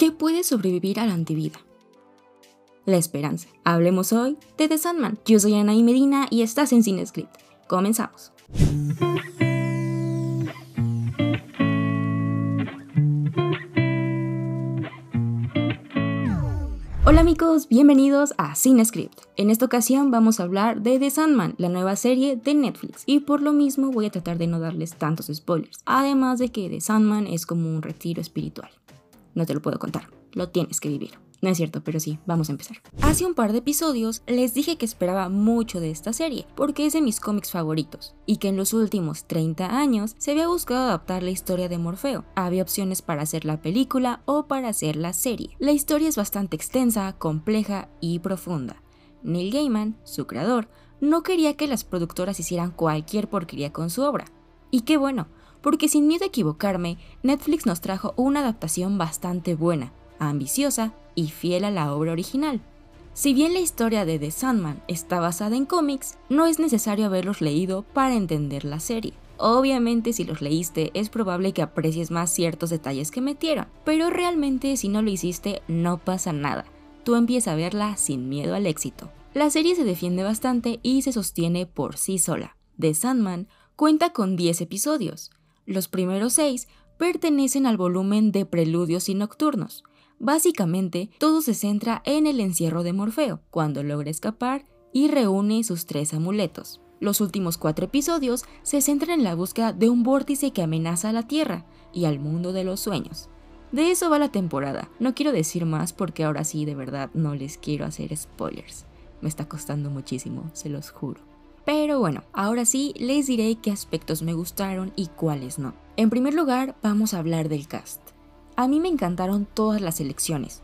¿Qué puede sobrevivir a la antivida? La esperanza. Hablemos hoy de The Sandman. Yo soy Anaí Medina y estás en Cinescript. Comenzamos. Hola amigos, bienvenidos a Cinescript. En esta ocasión vamos a hablar de The Sandman, la nueva serie de Netflix, y por lo mismo voy a tratar de no darles tantos spoilers, además de que The Sandman es como un retiro espiritual. No te lo puedo contar, lo tienes que vivir. No es cierto, pero sí, vamos a empezar. Hace un par de episodios les dije que esperaba mucho de esta serie, porque es de mis cómics favoritos, y que en los últimos 30 años se había buscado adaptar la historia de Morfeo. Había opciones para hacer la película o para hacer la serie. La historia es bastante extensa, compleja y profunda. Neil Gaiman, su creador, no quería que las productoras hicieran cualquier porquería con su obra. Y qué bueno, porque sin miedo a equivocarme, Netflix nos trajo una adaptación bastante buena, ambiciosa y fiel a la obra original. Si bien la historia de The Sandman está basada en cómics, no es necesario haberlos leído para entender la serie. Obviamente si los leíste es probable que aprecies más ciertos detalles que metieron, pero realmente si no lo hiciste no pasa nada. Tú empiezas a verla sin miedo al éxito. La serie se defiende bastante y se sostiene por sí sola. The Sandman cuenta con 10 episodios. Los primeros 6 pertenecen al volumen de Preludios y Nocturnos, Básicamente, todo se centra en el encierro de Morfeo, cuando logra escapar y reúne sus tres amuletos. Los últimos cuatro episodios se centran en la búsqueda de un vórtice que amenaza a la Tierra y al mundo de los sueños. De eso va la temporada. No quiero decir más porque ahora sí de verdad no les quiero hacer spoilers. Me está costando muchísimo, se los juro. Pero bueno, ahora sí les diré qué aspectos me gustaron y cuáles no. En primer lugar, vamos a hablar del cast. A mí me encantaron todas las elecciones,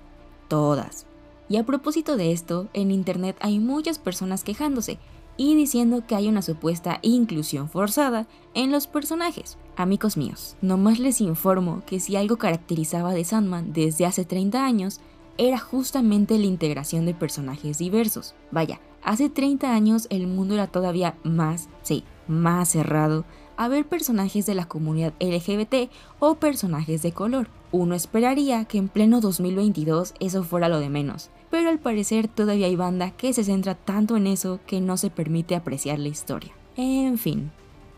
todas. Y a propósito de esto, en internet hay muchas personas quejándose y diciendo que hay una supuesta inclusión forzada en los personajes. Amigos míos, nomás les informo que si algo caracterizaba de Sandman desde hace 30 años, era justamente la integración de personajes diversos. Vaya, hace 30 años el mundo era todavía más, sí, más cerrado a ver personajes de la comunidad LGBT o personajes de color. Uno esperaría que en pleno 2022 eso fuera lo de menos, pero al parecer todavía hay banda que se centra tanto en eso que no se permite apreciar la historia. En fin,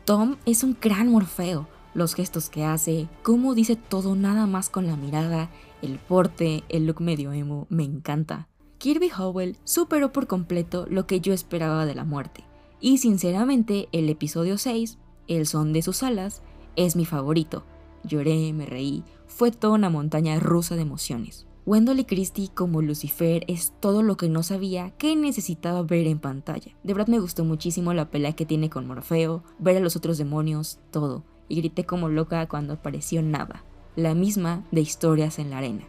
Tom es un gran Morfeo, los gestos que hace, cómo dice todo nada más con la mirada, el porte, el look medio emo, me encanta. Kirby Howell superó por completo lo que yo esperaba de la muerte, y sinceramente el episodio 6, El son de sus alas, es mi favorito. Lloré, me reí, fue toda una montaña rusa de emociones. Wendell y Christie como Lucifer es todo lo que no sabía que necesitaba ver en pantalla. De verdad me gustó muchísimo la pelea que tiene con Morfeo, ver a los otros demonios, todo. Y grité como loca cuando apareció Nada, la misma de Historias en la Arena.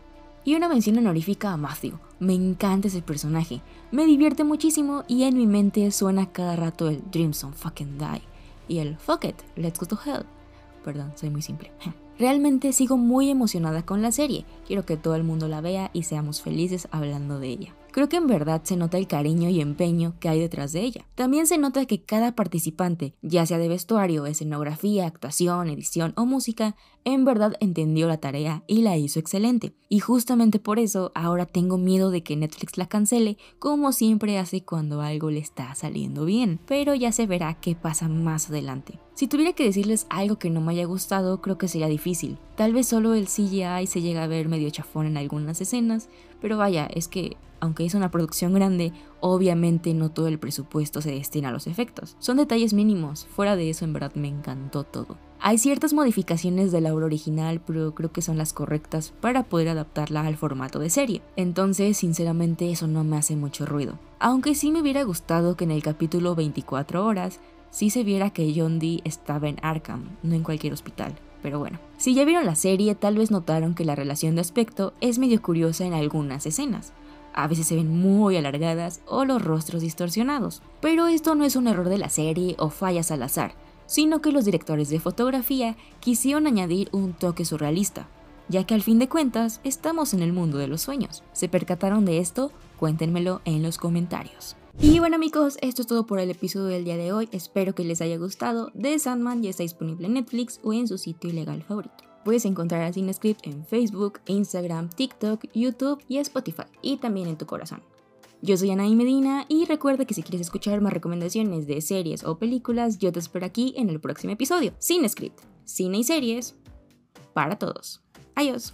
Y una mención honorífica a Matthew. Me encanta ese personaje. Me divierte muchísimo y en mi mente suena cada rato el Dreams on fucking die y el Fuck it, let's go to hell. Perdón, soy muy simple. Realmente sigo muy emocionada con la serie, quiero que todo el mundo la vea y seamos felices hablando de ella. Creo que en verdad se nota el cariño y empeño que hay detrás de ella. También se nota que cada participante, ya sea de vestuario, escenografía, actuación, edición o música, en verdad entendió la tarea y la hizo excelente. Y justamente por eso ahora tengo miedo de que Netflix la cancele, como siempre hace cuando algo le está saliendo bien. Pero ya se verá qué pasa más adelante. Si tuviera que decirles algo que no me haya gustado, creo que sería difícil. Tal vez solo el CGI se llega a ver medio chafón en algunas escenas, pero vaya, es que aunque es una producción grande, obviamente no todo el presupuesto se destina a los efectos. Son detalles mínimos, fuera de eso en verdad me encantó todo. Hay ciertas modificaciones de la obra original, pero creo que son las correctas para poder adaptarla al formato de serie. Entonces, sinceramente, eso no me hace mucho ruido. Aunque sí me hubiera gustado que en el capítulo 24 horas sí se viera que John Dee estaba en Arkham, no en cualquier hospital. Pero bueno, si ya vieron la serie, tal vez notaron que la relación de aspecto es medio curiosa en algunas escenas. A veces se ven muy alargadas o los rostros distorsionados. Pero esto no es un error de la serie o fallas al azar sino que los directores de fotografía quisieron añadir un toque surrealista, ya que al fin de cuentas estamos en el mundo de los sueños. ¿Se percataron de esto? Cuéntenmelo en los comentarios. Y bueno amigos, esto es todo por el episodio del día de hoy, espero que les haya gustado. The Sandman ya está disponible en Netflix o en su sitio ilegal favorito. Puedes encontrar a CineScript en Facebook, Instagram, TikTok, YouTube y Spotify, y también en tu corazón. Yo soy Anaí Medina y recuerda que si quieres escuchar más recomendaciones de series o películas, yo te espero aquí en el próximo episodio. CineScript, cine y series para todos. Adiós.